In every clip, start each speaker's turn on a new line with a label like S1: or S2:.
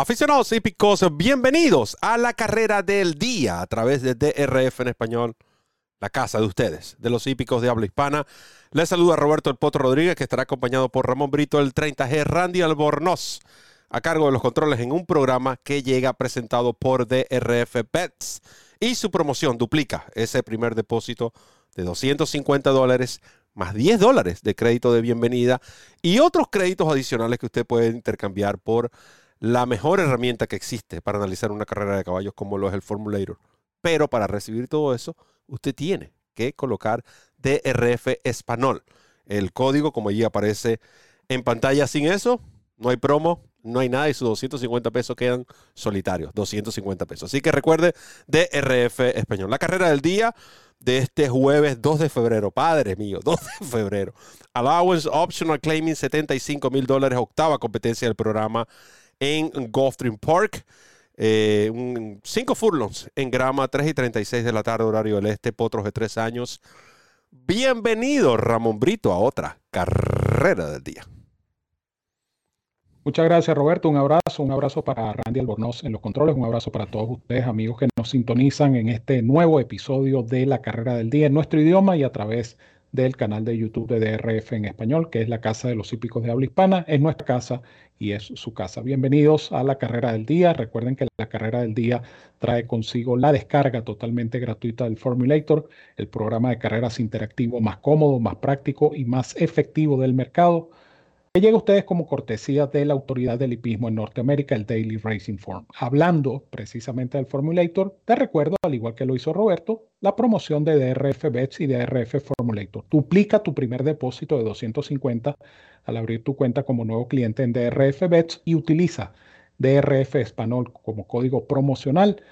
S1: Aficionados hípicos, bienvenidos a la carrera del día a través de DRF en español, la casa de ustedes, de los hípicos de habla hispana. Les saluda Roberto El Potro Rodríguez, que estará acompañado por Ramón Brito, el 30G, Randy Albornoz, a cargo de los controles en un programa que llega presentado por DRF Bets. Y su promoción duplica ese primer depósito de 250 dólares más 10 dólares de crédito de bienvenida y otros créditos adicionales que usted puede intercambiar por la mejor herramienta que existe para analizar una carrera de caballos como lo es el Formulator. Pero para recibir todo eso, usted tiene que colocar DRF Español. El código, como allí aparece en pantalla, sin eso, no hay promo, no hay nada y sus 250 pesos quedan solitarios, 250 pesos. Así que recuerde DRF Español. La carrera del día de este jueves 2 de febrero, padre mío, 2 de febrero. Allowance Optional Claiming 75 mil dólares, octava competencia del programa en Gulfstream Park. Eh, cinco furlongs en grama, 3 y 36 de la tarde, horario del este, potros de tres años. Bienvenido, Ramón Brito, a otra carrera del día.
S2: Muchas gracias, Roberto. Un abrazo, un abrazo para Randy Albornoz en los controles, un abrazo para todos ustedes, amigos que nos sintonizan en este nuevo episodio de la carrera del día en nuestro idioma y a través del canal de YouTube de DRF en español, que es la Casa de los Hípicos de Habla Hispana. Es nuestra casa y es su casa. Bienvenidos a la carrera del día. Recuerden que la carrera del día trae consigo la descarga totalmente gratuita del Formulator, el programa de carreras interactivo más cómodo, más práctico y más efectivo del mercado que llega a ustedes como cortesía de la autoridad del hipismo en Norteamérica, el Daily Racing Form. Hablando precisamente del Formulator, te recuerdo, al igual que lo hizo Roberto, la promoción de DRF Bets y DRF Formulator. Duplica tu primer depósito de 250 al abrir tu cuenta como nuevo cliente en DRF Bets y utiliza DRF Español como código promocional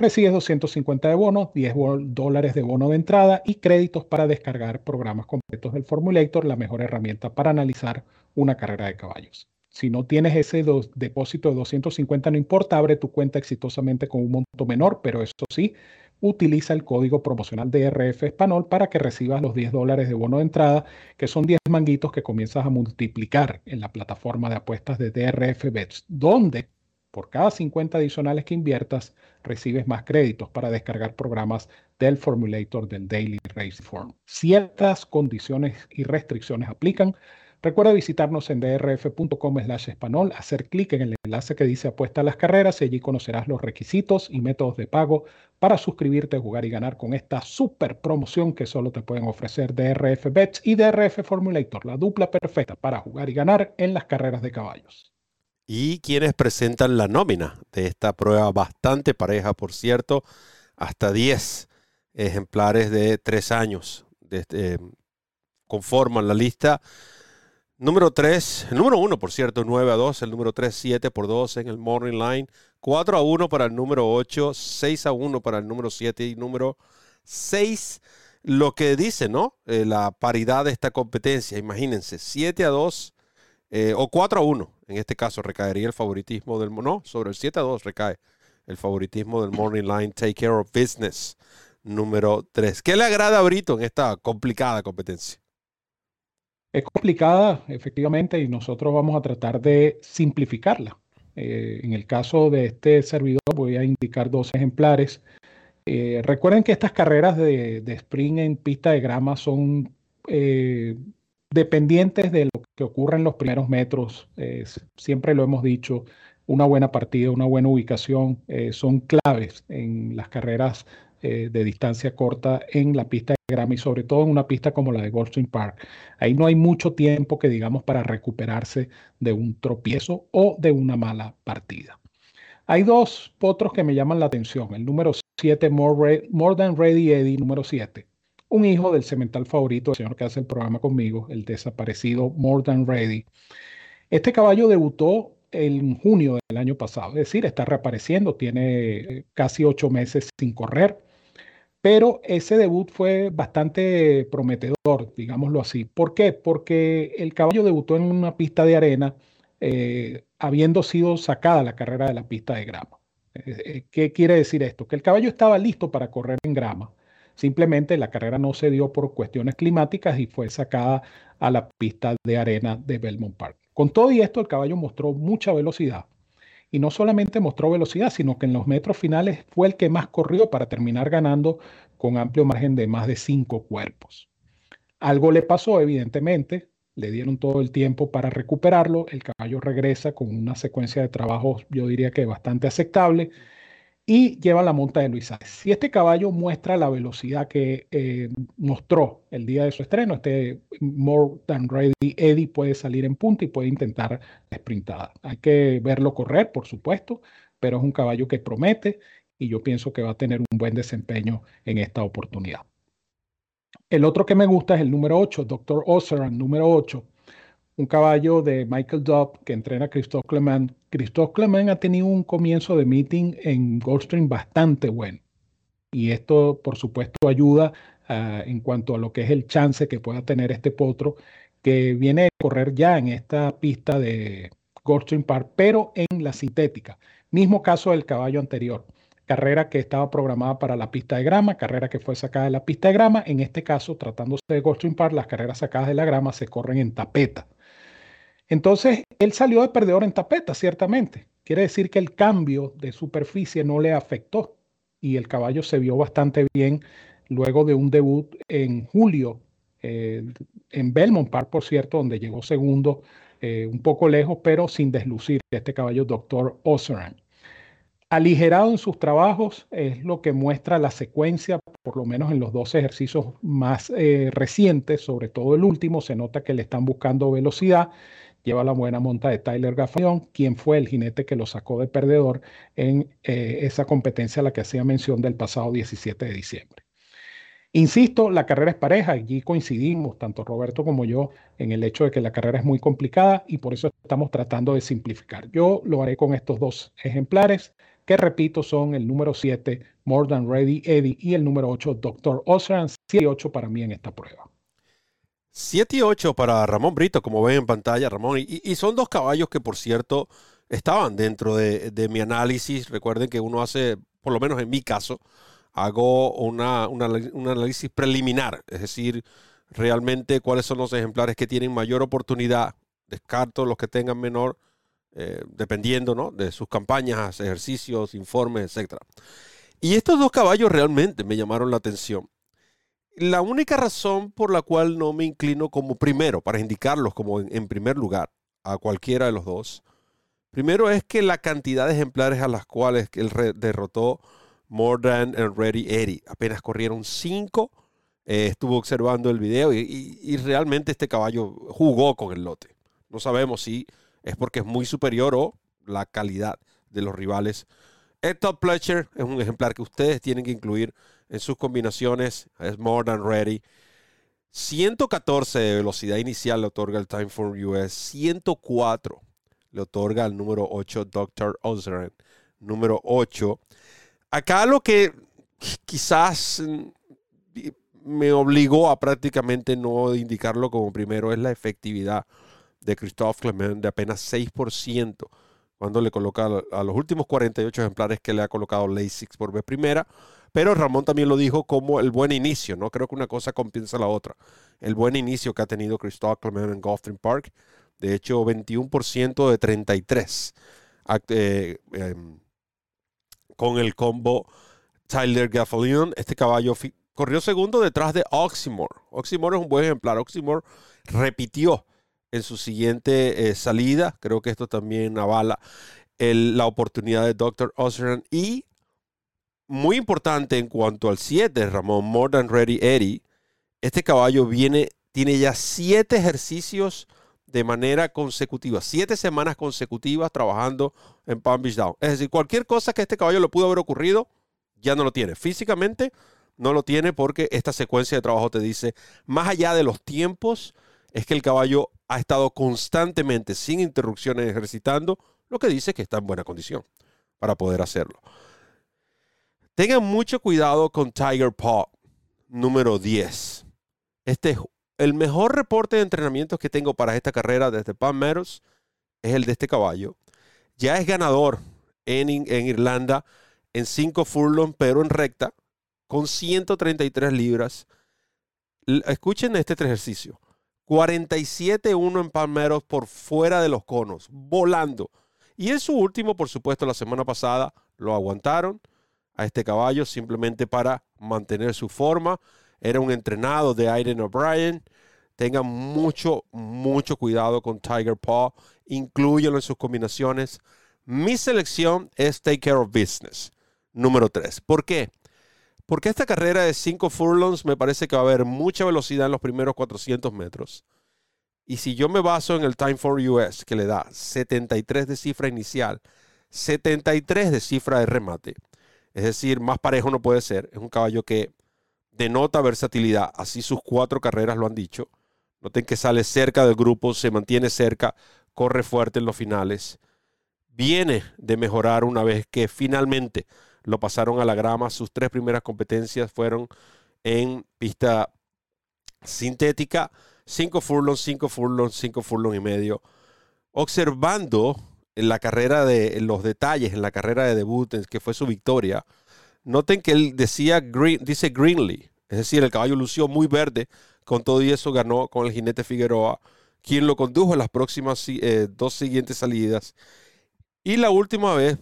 S2: Recibes 250 de bono, 10 dólares de bono de entrada y créditos para descargar programas completos del Formulator, la mejor herramienta para analizar una carrera de caballos. Si no tienes ese depósito de 250, no importa, abre tu cuenta exitosamente con un monto menor, pero eso sí, utiliza el código promocional de RF Español para que recibas los 10 dólares de bono de entrada, que son 10 manguitos que comienzas a multiplicar en la plataforma de apuestas de DRF Bets, donde por cada 50 adicionales que inviertas, recibes más créditos para descargar programas del Formulator del Daily Race Form. Ciertas condiciones y restricciones aplican. Recuerda visitarnos en drf.com español, hacer clic en el enlace que dice apuesta a las carreras y allí conocerás los requisitos y métodos de pago para suscribirte, jugar y ganar con esta super promoción que solo te pueden ofrecer DRF Bets y DRF Formulator, la dupla perfecta para jugar y ganar en las carreras de caballos
S1: y quienes presentan la nómina de esta prueba bastante pareja, por cierto, hasta 10 ejemplares de 3 años este, conforman la lista. Número 3, el número 1, por cierto, 9 a 2, el número 3, 7 por 2 en el Morning Line, 4 a 1 para el número 8, 6 a 1 para el número 7 y número 6, lo que dice, ¿no? Eh, la paridad de esta competencia, imagínense, 7 a 2 eh, o 4 a 1 en este caso recaería el favoritismo del no, sobre el 7 a 2 recae el favoritismo del Morning Line Take Care of Business número 3. ¿Qué le agrada a Brito en esta complicada competencia?
S2: Es complicada, efectivamente, y nosotros vamos a tratar de simplificarla. Eh, en el caso de este servidor voy a indicar dos ejemplares. Eh, recuerden que estas carreras de, de, sprint en pista de grama son eh, dependientes de lo que ocurre en los primeros metros, siempre lo hemos dicho, una buena partida, una buena ubicación eh, son claves en las carreras eh, de distancia corta en la pista de grama y sobre todo en una pista como la de Goldstream Park. Ahí no hay mucho tiempo que digamos para recuperarse de un tropiezo o de una mala partida. Hay dos potros que me llaman la atención. El número 7, More, More Than Ready Eddie, número 7 un hijo del cemental favorito, el señor que hace el programa conmigo, el desaparecido More Than Ready. Este caballo debutó en junio del año pasado, es decir, está reapareciendo, tiene eh, casi ocho meses sin correr, pero ese debut fue bastante prometedor, digámoslo así. ¿Por qué? Porque el caballo debutó en una pista de arena, eh, habiendo sido sacada la carrera de la pista de grama. Eh, ¿Qué quiere decir esto? Que el caballo estaba listo para correr en grama, Simplemente la carrera no se dio por cuestiones climáticas y fue sacada a la pista de arena de Belmont Park. Con todo y esto, el caballo mostró mucha velocidad y no solamente mostró velocidad, sino que en los metros finales fue el que más corrió para terminar ganando con amplio margen de más de cinco cuerpos. Algo le pasó, evidentemente, le dieron todo el tiempo para recuperarlo, el caballo regresa con una secuencia de trabajos, yo diría que bastante aceptable, y lleva la monta de Luis Si este caballo muestra la velocidad que eh, mostró el día de su estreno, este More Than Ready Eddie puede salir en punta y puede intentar sprintada. Hay que verlo correr, por supuesto, pero es un caballo que promete y yo pienso que va a tener un buen desempeño en esta oportunidad. El otro que me gusta es el número 8, Dr. Oseran, número 8 un caballo de Michael Dubb que entrena a Christophe Clement. Christophe Clement ha tenido un comienzo de meeting en Goldstream bastante bueno. Y esto, por supuesto, ayuda ah, en cuanto a lo que es el chance que pueda tener este potro que viene a correr ya en esta pista de Goldstream Park, pero en la sintética. Mismo caso del caballo anterior. Carrera que estaba programada para la pista de grama, carrera que fue sacada de la pista de grama. En este caso, tratándose de Goldstream Park, las carreras sacadas de la grama se corren en tapeta. Entonces, él salió de perdedor en tapeta, ciertamente. Quiere decir que el cambio de superficie no le afectó y el caballo se vio bastante bien luego de un debut en julio eh, en Belmont Park, por cierto, donde llegó segundo, eh, un poco lejos, pero sin deslucir este caballo, Dr. Oseran. Aligerado en sus trabajos es lo que muestra la secuencia, por lo menos en los dos ejercicios más eh, recientes, sobre todo el último, se nota que le están buscando velocidad lleva la buena monta de Tyler Gaffalion, quien fue el jinete que lo sacó de perdedor en eh, esa competencia a la que hacía mención del pasado 17 de diciembre. Insisto, la carrera es pareja, allí coincidimos, tanto Roberto como yo, en el hecho de que la carrera es muy complicada y por eso estamos tratando de simplificar. Yo lo haré con estos dos ejemplares, que repito son el número 7, More Than Ready Eddie, y el número 8, Dr. Osran, 7 y 8 para mí en esta prueba.
S1: 7 y 8 para Ramón Brito, como ven en pantalla, Ramón. Y, son dos caballos que, por cierto, estaban dentro de, mi análisis. Recuerden que uno hace, por lo menos en mi caso, hago una, un análisis preliminar, es decir, realmente cuáles son los ejemplares que tienen mayor oportunidad. Descarto los que tengan menor, eh, dependiendo ¿no? de sus campañas, ejercicios, informes, etc. Y estos dos caballos realmente me llamaron la atención la única razón por la cual no me inclino como primero, para indicarlos como en, primer lugar a cualquiera de los dos, primero es que la cantidad de ejemplares a las cuales él derrotó More Than and Ready Eddie, apenas corrieron cinco, eh, estuvo observando el video y, realmente este caballo jugó con el lote. No sabemos si es porque es muy superior o la calidad de los rivales. El Top Pletcher es un ejemplar que ustedes tienen que incluir en sus combinaciones. Es more than ready. 114 de velocidad inicial le otorga el Time for US. 104 le otorga el número 8 Dr. Ozeren. Número 8. Acá lo que quizás me obligó a prácticamente no indicarlo como primero es la efectividad de Christophe Clement de apenas 6% cuando le coloca a los últimos 48 ejemplares que le ha colocado Lasix por vez primera. Pero Ramón también lo dijo como el buen inicio, ¿no? Creo que una cosa compensa la otra. El buen inicio que ha tenido Christoph Clement en Gulfstream Park. De hecho, 21% de 33. Eh, em, con el combo Tyler Gaffalion. Este caballo corrió segundo detrás de Oxymore. Oxymore es un buen ejemplar. Oxymore repitió en su siguiente eh, salida. Creo que esto también avala la oportunidad de Dr. Osran y muy importante en cuanto al 7, Ramón, More Than Ready Eddie. Este caballo viene, tiene ya siete ejercicios de manera consecutiva, siete semanas consecutivas trabajando en Palm Beach Down. Es decir, cualquier cosa que este caballo le pudo haber ocurrido, ya no lo tiene. Físicamente no lo tiene porque esta secuencia de trabajo te dice, más allá de los tiempos, es que el caballo ha estado constantemente, sin interrupciones, ejercitando, lo que dice que está en buena condición para poder hacerlo. Tengan mucho cuidado con Tiger Paw número 10. Este es el mejor reporte de entrenamiento que tengo para esta carrera desde Meadows es el de este caballo. Ya es ganador en, en Irlanda en 5 furlong, pero en recta, con 133 libras. Escuchen este ejercicio. 47-1 en Palmeros por fuera de los conos, volando. Y en su último, por supuesto, la semana pasada lo aguantaron a este caballo simplemente para mantener su forma. Era un entrenado de Aiden O'Brien. Tengan mucho, mucho cuidado con Tiger Paw. Inclúyelo en sus combinaciones. Mi selección es Take Care of Business, número 3. ¿Por qué? Porque esta carrera de 5 furlongs me parece que va a haber mucha velocidad en los primeros 400 metros. Y si yo me baso en el Time for US, que le da 73 de cifra inicial, 73 de cifra de remate, es decir, más parejo no puede ser. Es un caballo que denota versatilidad. Así sus cuatro carreras lo han dicho. Noten que sale cerca del grupo, se mantiene cerca, corre fuerte en los finales. Viene de mejorar una vez que finalmente lo pasaron a la grama. Sus tres primeras competencias fueron en pista sintética. Cinco furlongs, cinco furlongs, cinco furlongs y medio. Observando en la carrera de los detalles, en la carrera de debut, que fue su victoria, noten que él decía green, dice Greenly, es decir, el caballo lució muy verde, con todo y eso ganó con el jinete Figueroa, quien lo condujo en las próximas eh, dos siguientes salidas. Y la última vez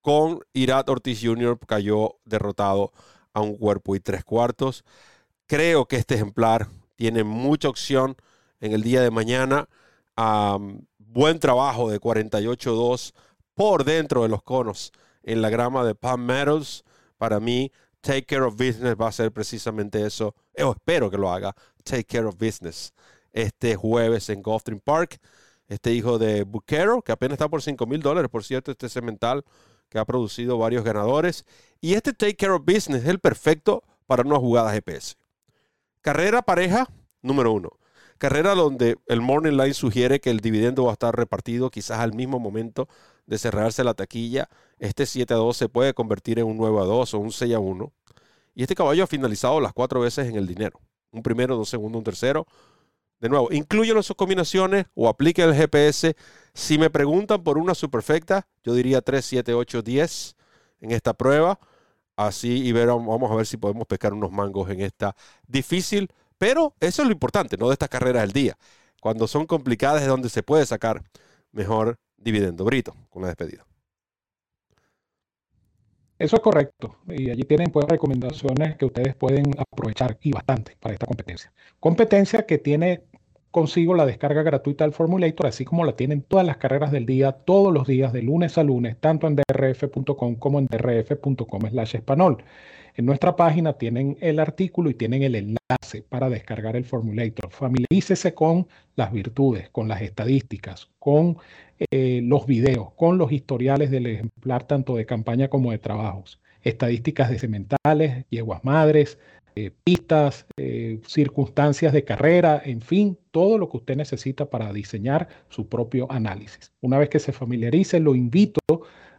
S1: con Irat Ortiz Jr. cayó derrotado a un cuerpo y tres cuartos. Creo que este ejemplar tiene mucha opción en el día de mañana. Buen trabajo de 48-2 por dentro de los conos en la grama de Palm Meadows. Para mí, Take Care of Business va a ser precisamente eso. Yo espero que lo haga. Take Care of Business. Este jueves en Gulfstream Park. Este hijo de Buquero, que apenas está por 5 mil dólares, por cierto, este cemental que ha producido varios ganadores. Y este Take Care of Business es el perfecto para una jugada GPS. Carrera pareja, número uno. Carrera donde el Morning Line sugiere que el dividendo va a estar repartido quizás al mismo momento de cerrarse la taquilla. Este 7 a 2 se puede convertir en un 9 a 2 o un 6 a 1. Y este caballo ha finalizado las cuatro veces en el dinero. Un primero, dos segundos, un tercero. De nuevo, incluyen en sus combinaciones o apliquen el GPS si me preguntan por una superfecta, yo diría 3, 7, 8, 10 en esta prueba. Así y ver, vamos a ver si podemos pescar unos mangos en esta difícil, pero eso es lo importante, no de estas carreras del día. Cuando son complicadas es donde se puede sacar mejor dividendo. Brito, con la despedida.
S2: Eso es correcto. Y allí tienen pues recomendaciones que ustedes pueden aprovechar y bastante para esta competencia. Competencia que tiene consigo la descarga gratuita del Formulator, así como la tienen todas las carreras del día, todos los días, de lunes a lunes, tanto en drf.com como en drf.com slash español. En nuestra página tienen el artículo y tienen el enlace para descargar el Formulator. Familiarícese con las virtudes, con las estadísticas, con eh, los videos, con los historiales del ejemplar tanto de campaña como de trabajos, estadísticas de sementales, yeguas madres, eh, pistas, eh, circunstancias de carrera, en fin, todo lo que usted necesita para diseñar su propio análisis. Una vez que se familiarice, lo invito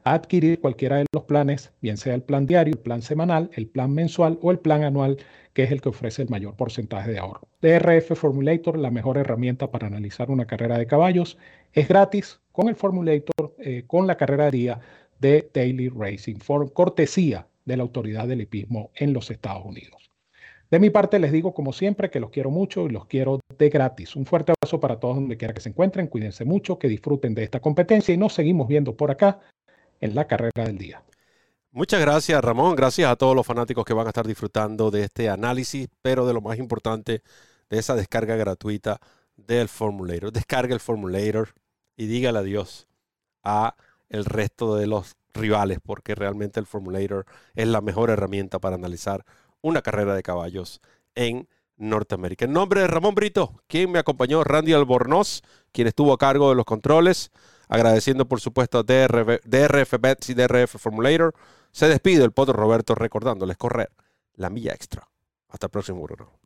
S2: adquirir cualquiera de los planes, bien sea el plan diario, el plan semanal, el plan mensual o el plan anual, que es el que ofrece el mayor porcentaje de ahorro. DRF Formulator, la mejor herramienta para analizar una carrera de caballos, es gratis con el Formulator, eh, con la carrera de de Daily Racing, por cortesía de la autoridad del hipismo en los Estados Unidos. De mi parte les digo como siempre que los quiero mucho y los quiero de gratis. Un fuerte abrazo para todos donde quiera que se encuentren. Cuídense mucho, que disfruten de esta competencia y nos seguimos viendo por acá en la carrera del día.
S1: Muchas gracias Ramón, gracias a todos los fanáticos que van a estar disfrutando de este análisis, pero de lo más importante, de esa descarga gratuita del Formulator. Descarga el Formulator y dígale adiós a el resto de los rivales, porque realmente el Formulator es la mejor herramienta para analizar una carrera de caballos en Norteamérica. En nombre de Ramón Brito, quien me acompañó, Randy Albornoz, quien estuvo a cargo de los controles, agradeciendo por supuesto a DRF Bets y DRF Formulator. Se despide el potro Roberto recordándoles correr la milla extra. Hasta el próximo, Bruno.